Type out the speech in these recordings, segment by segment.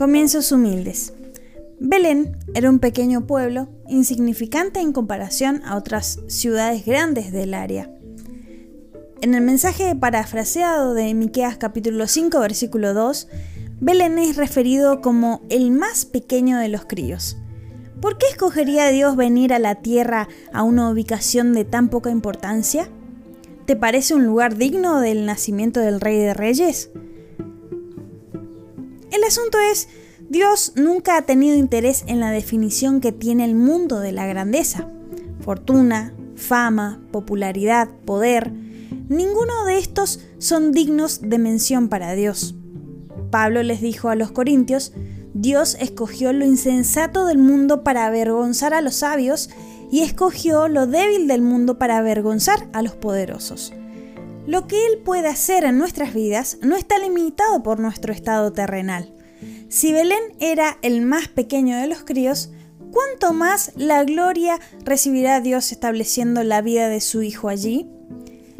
Comienzos humildes. Belén era un pequeño pueblo, insignificante en comparación a otras ciudades grandes del área. En el mensaje parafraseado de Miqueas capítulo 5 versículo 2, Belén es referido como el más pequeño de los críos. ¿Por qué escogería Dios venir a la tierra a una ubicación de tan poca importancia? ¿Te parece un lugar digno del nacimiento del Rey de Reyes? El asunto es, Dios nunca ha tenido interés en la definición que tiene el mundo de la grandeza. Fortuna, fama, popularidad, poder, ninguno de estos son dignos de mención para Dios. Pablo les dijo a los corintios, Dios escogió lo insensato del mundo para avergonzar a los sabios y escogió lo débil del mundo para avergonzar a los poderosos. Lo que Él puede hacer en nuestras vidas no está limitado por nuestro estado terrenal. Si Belén era el más pequeño de los críos, ¿cuánto más la gloria recibirá Dios estableciendo la vida de su Hijo allí?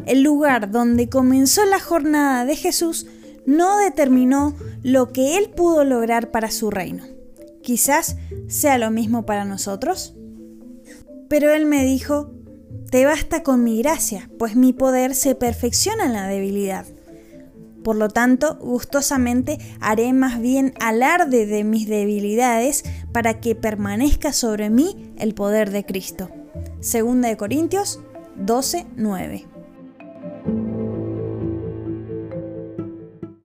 El lugar donde comenzó la jornada de Jesús no determinó lo que Él pudo lograr para su reino. Quizás sea lo mismo para nosotros. Pero Él me dijo, te basta con mi gracia, pues mi poder se perfecciona en la debilidad. Por lo tanto, gustosamente haré más bien alarde de mis debilidades para que permanezca sobre mí el poder de Cristo. Segunda de Corintios 12, 9.